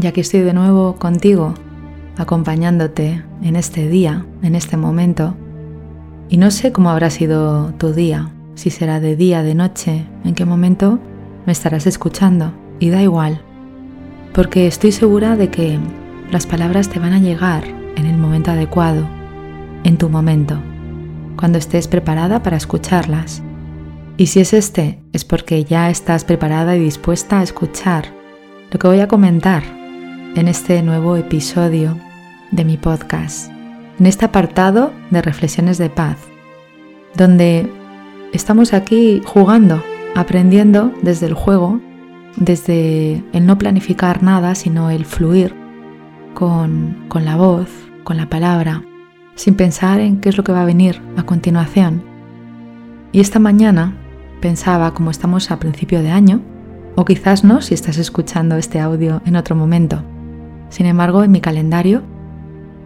Ya que estoy de nuevo contigo, acompañándote en este día, en este momento, y no sé cómo habrá sido tu día, si será de día, de noche, en qué momento me estarás escuchando, y da igual, porque estoy segura de que las palabras te van a llegar en el momento adecuado, en tu momento, cuando estés preparada para escucharlas. Y si es este, es porque ya estás preparada y dispuesta a escuchar lo que voy a comentar en este nuevo episodio de mi podcast, en este apartado de reflexiones de paz, donde estamos aquí jugando, aprendiendo desde el juego, desde el no planificar nada, sino el fluir con, con la voz, con la palabra, sin pensar en qué es lo que va a venir a continuación. Y esta mañana pensaba, como estamos a principio de año, o quizás no si estás escuchando este audio en otro momento, sin embargo, en mi calendario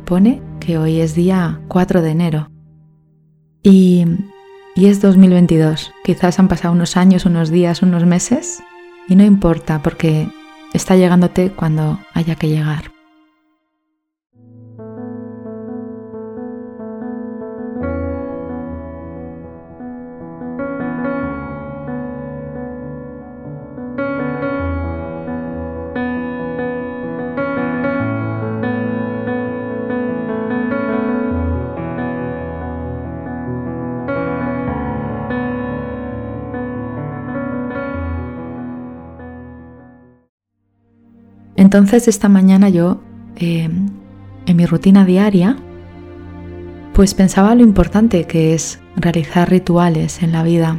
pone que hoy es día 4 de enero y, y es 2022. Quizás han pasado unos años, unos días, unos meses y no importa porque está llegándote cuando haya que llegar. Entonces esta mañana yo, eh, en mi rutina diaria, pues pensaba lo importante que es realizar rituales en la vida.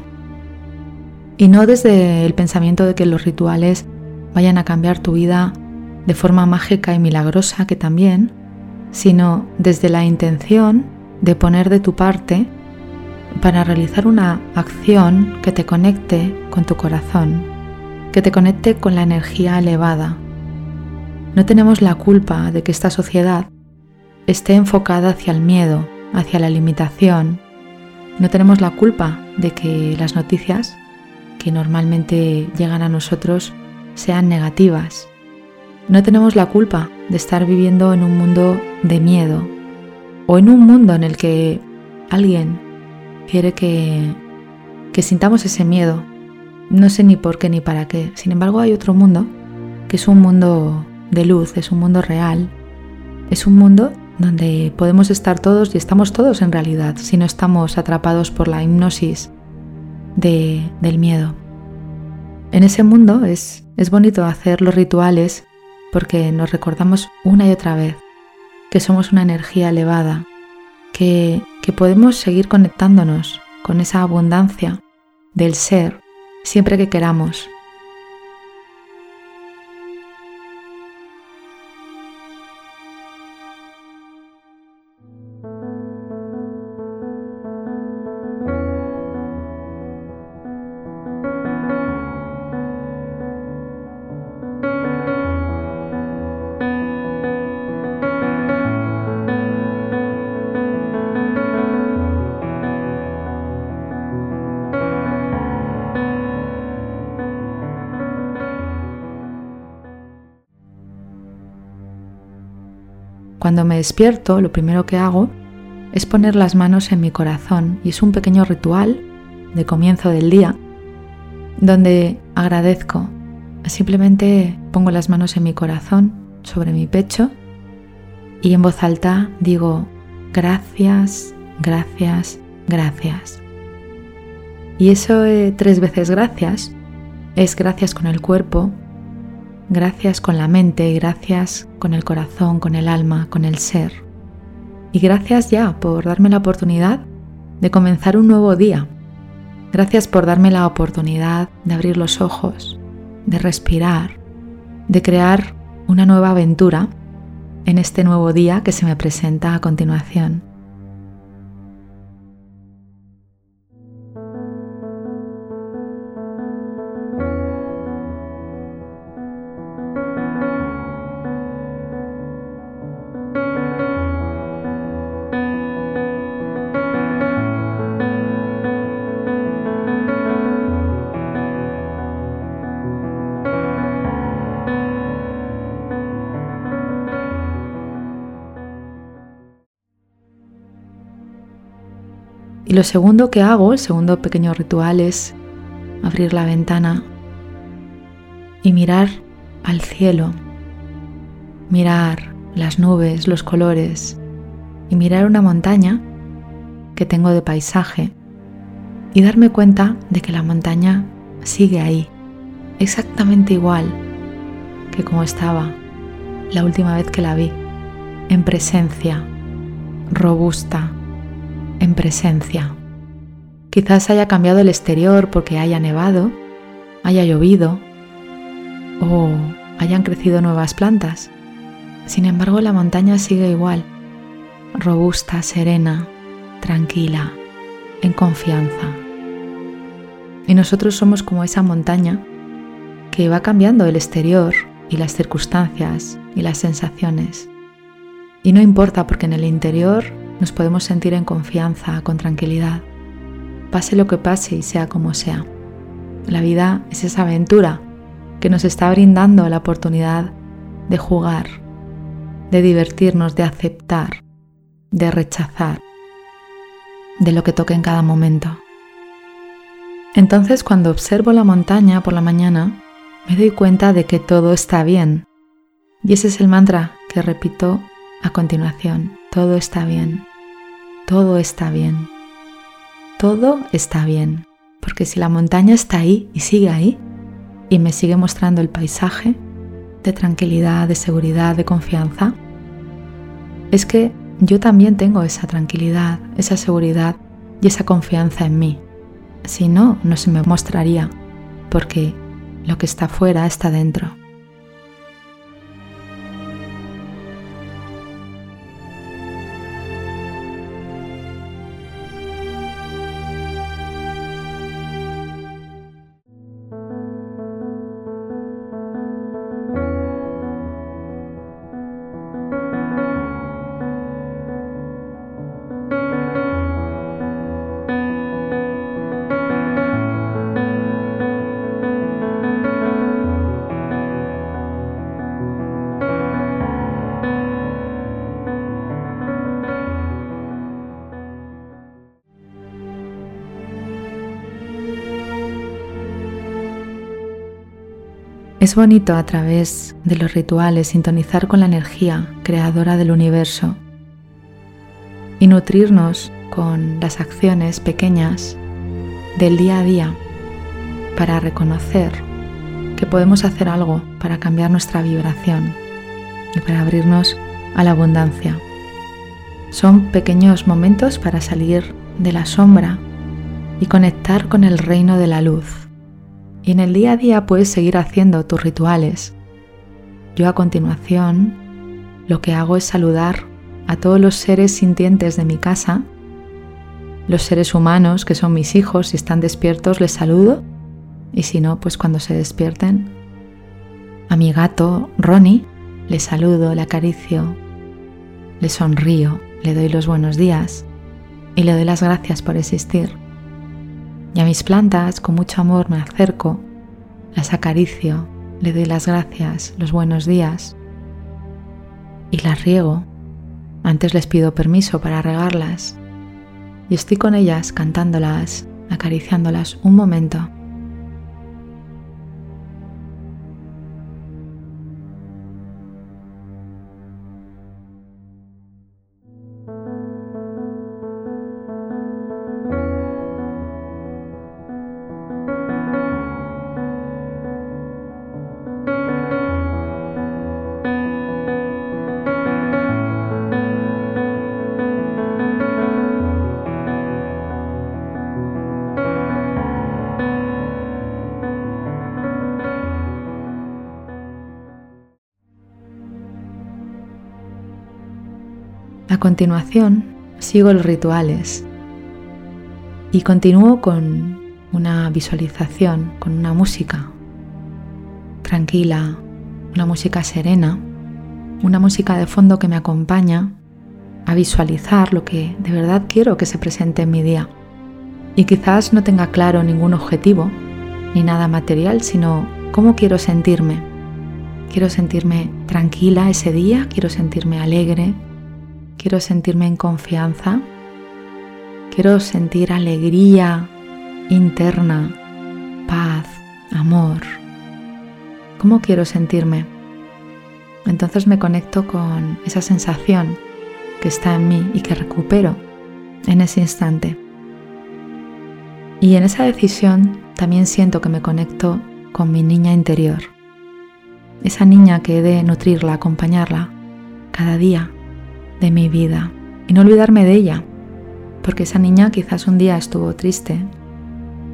Y no desde el pensamiento de que los rituales vayan a cambiar tu vida de forma mágica y milagrosa, que también, sino desde la intención de poner de tu parte para realizar una acción que te conecte con tu corazón, que te conecte con la energía elevada, no tenemos la culpa de que esta sociedad esté enfocada hacia el miedo, hacia la limitación. No tenemos la culpa de que las noticias que normalmente llegan a nosotros sean negativas. No tenemos la culpa de estar viviendo en un mundo de miedo o en un mundo en el que alguien quiere que, sintamos ese miedo. No sé ni por qué ni para qué. Sin embargo, hay otro mundo que es un mundo de luz, es un mundo real, es un mundo donde podemos estar todos y estamos todos en realidad si no estamos atrapados por la hipnosis del miedo. En ese mundo es, es bonito hacer los rituales porque nos recordamos una y otra vez que somos una energía elevada, que, que podemos seguir conectándonos con esa abundancia del ser siempre que queramos Cuando me despierto, lo primero que hago es poner las manos en mi corazón y es un pequeño ritual de comienzo del día donde agradezco simplemente pongo las manos en mi corazón, sobre mi pecho, y en voz alta digo, gracias, gracias, gracias. Y eso tres veces gracias es gracias con el cuerpo, gracias con la mente, gracias con el corazón, con el alma, con el ser. Y gracias ya por darme la oportunidad de comenzar un nuevo día. Gracias por darme la oportunidad de abrir los ojos, de respirar, de crear una nueva aventura en este nuevo día que se me presenta a continuación. Lo segundo que hago, el segundo pequeño ritual es abrir la ventana y mirar al cielo, mirar las nubes, los colores y mirar una montaña que tengo de paisaje y darme cuenta de que la montaña sigue ahí, exactamente igual que como estaba la última vez que la vi, en presencia, robusta, en presencia. Quizás haya cambiado el exterior porque haya nevado, haya llovido o hayan crecido nuevas plantas. Sin embargo, la montaña sigue igual, robusta, serena, tranquila, en confianza. Y nosotros somos como esa montaña que va cambiando el exterior y las circunstancias y las sensaciones. Y no importa porque en el interior nos podemos sentir en confianza, con tranquilidad, pase lo que pase y sea como sea. La vida es esa aventura que nos está brindando la oportunidad de jugar, de divertirnos, de aceptar, de rechazar, de lo que toque en cada momento. Entonces cuando observo la montaña por la mañana, me doy cuenta de que todo está bien. Y ese es el mantra que repito a continuación, todo está bien, todo está bien, todo está bien, porque si la montaña está ahí y sigue ahí, y me sigue mostrando el paisaje de tranquilidad, de seguridad, de confianza, es que yo también tengo esa tranquilidad, esa seguridad y esa confianza en mí. Si no, no se me mostraría, porque lo que está fuera está dentro. Es bonito a través de los rituales sintonizar con la energía creadora del universo y nutrirnos con las acciones pequeñas del día a día para reconocer que podemos hacer algo para cambiar nuestra vibración y para abrirnos a la abundancia. Son pequeños momentos para salir de la sombra y conectar con el reino de la luz y en el día a día puedes seguir haciendo tus rituales. Yo a continuación lo que hago es saludar a todos los seres sintientes de mi casa, los seres humanos que son mis hijos, si están despiertos les saludo y si no, pues cuando se despierten. A mi gato Ronnie le saludo, le acaricio, le sonrío, le doy los buenos días y le doy las gracias por existir. Y a mis plantas con mucho amor me acerco, las acaricio, le doy las gracias, los buenos días y las riego. Antes les pido permiso para regarlas y estoy con ellas cantándolas, acariciándolas un momento. A continuación, sigo los rituales y continúo con una visualización, con una música tranquila, una música serena, una música de fondo que me acompaña a visualizar lo que de verdad quiero que se presente en mi día. Y quizás no tenga claro ningún objetivo, ni nada material, sino cómo quiero sentirme. Quiero sentirme tranquila ese día, quiero sentirme alegre, quiero sentirme en confianza, quiero sentir alegría interna, paz, amor. ¿Cómo quiero sentirme? Entonces me conecto con esa sensación que está en mí y que recupero en ese instante. Y en esa decisión también siento que me conecto con mi niña interior. Esa niña que he de nutrirla, acompañarla cada día de mi vida y no olvidarme de ella, porque esa niña quizás un día estuvo triste,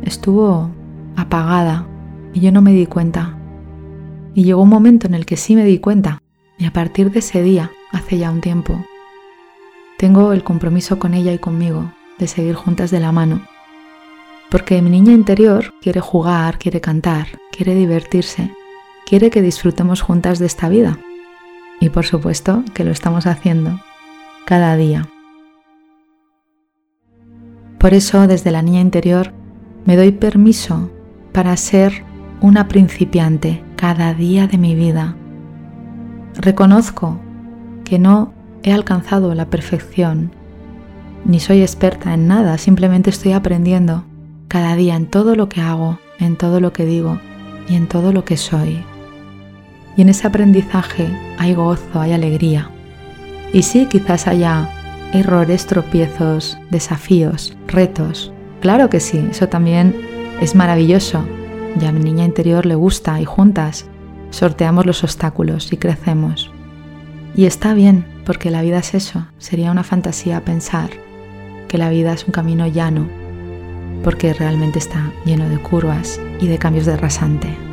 estuvo apagada y yo no me di cuenta. Y llegó un momento en el que sí me di cuenta y a partir de ese día, hace ya un tiempo, tengo el compromiso con ella y conmigo de seguir juntas de la mano. Porque mi niña interior quiere jugar, quiere cantar, quiere divertirse, quiere que disfrutemos juntas de esta vida. Y por supuesto que lo estamos haciendo cada día. Por eso desde la niña interior me doy permiso para ser una principiante cada día de mi vida. Reconozco que no he alcanzado la perfección, ni soy experta en nada, simplemente estoy aprendiendo cada día en todo lo que hago, en todo lo que digo y en todo lo que soy. Y en ese aprendizaje hay gozo, hay alegría. Y sí, quizás haya errores, tropiezos, desafíos, retos, Claro que sí, eso también es maravilloso. Ya a mi niña interior le gusta y juntas sorteamos los obstáculos y crecemos. Y está bien, porque la vida es eso. Sería una fantasía pensar que la vida es un camino llano, porque realmente está lleno de curvas y de cambios de rasante.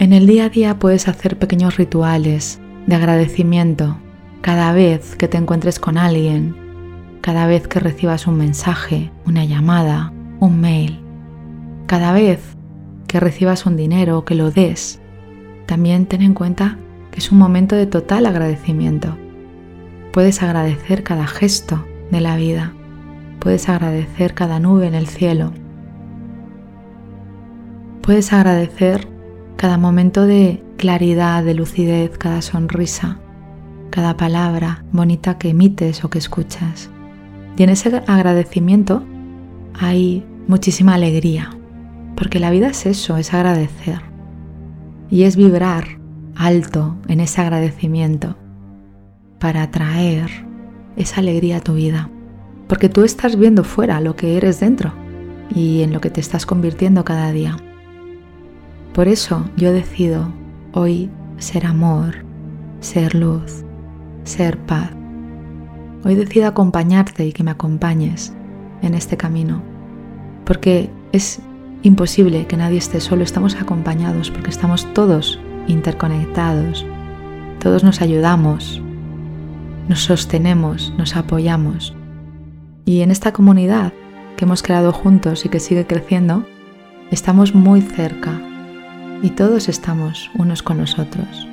En el día a día puedes hacer pequeños rituales de agradecimiento cada vez que te encuentres con alguien, cada vez que recibas un mensaje, una llamada, un mail, cada vez que recibas un dinero o que lo des. También ten en cuenta que es un momento de total agradecimiento. Puedes agradecer cada gesto de la vida, puedes agradecer cada nube en el cielo, puedes agradecer cada momento de claridad, de lucidez, cada sonrisa, cada palabra bonita que emites o que escuchas. Y en ese agradecimiento hay muchísima alegría, porque la vida es eso, es agradecer. Y es vibrar alto en ese agradecimiento para atraer esa alegría a tu vida. Porque tú estás viendo fuera lo que eres dentro y en lo que te estás convirtiendo cada día. Por eso yo decido hoy ser amor, ser luz, ser paz. Hoy decido acompañarte y que me acompañes en este camino, porque es imposible que nadie esté solo, estamos acompañados porque estamos todos interconectados, todos nos ayudamos, nos sostenemos, nos apoyamos. Y en esta comunidad que hemos creado juntos y que sigue creciendo, estamos muy cerca y todos estamos unos con nosotros.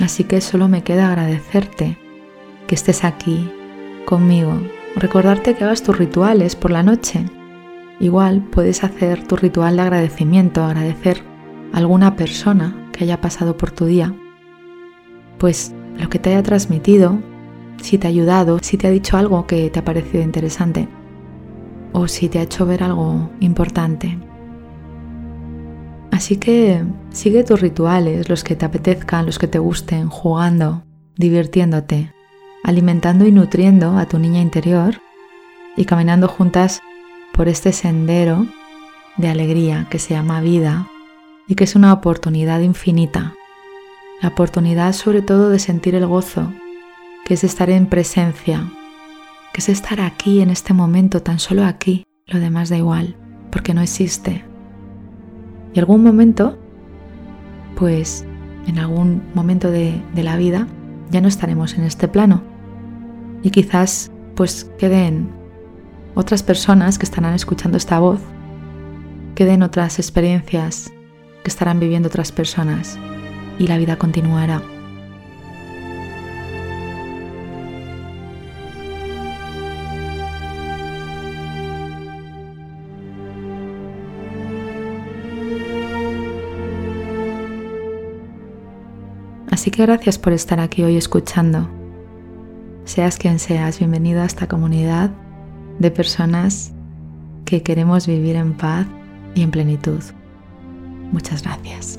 Así que solo me queda agradecerte que estés aquí conmigo, recordarte que hagas tus rituales por la noche. Igual puedes hacer tu ritual de agradecimiento, agradecer a alguna persona que haya pasado por tu día, pues lo que te haya transmitido, si te ha ayudado, si te ha dicho algo que te ha parecido interesante. o si te ha hecho ver algo importante. Así que sigue tus rituales, los que te apetezcan, los que te gusten, jugando, divirtiéndote, alimentando y nutriendo a tu niña interior y caminando juntas por este sendero de alegría que se llama vida y que es una oportunidad infinita. La oportunidad sobre todo de sentir el gozo, que es estar en presencia, que es estar aquí en este momento, tan solo aquí, lo demás da igual, porque no existe. Y algún momento, pues en algún momento de, de la vida, ya no estaremos en este plano. Y quizás pues queden otras personas que estarán escuchando esta voz, queden otras experiencias que estarán viviendo otras personas y la vida continuará. Así que gracias por estar aquí hoy escuchando. Seas quien seas, bienvenido a esta comunidad de personas que queremos vivir en paz y en plenitud. Muchas gracias.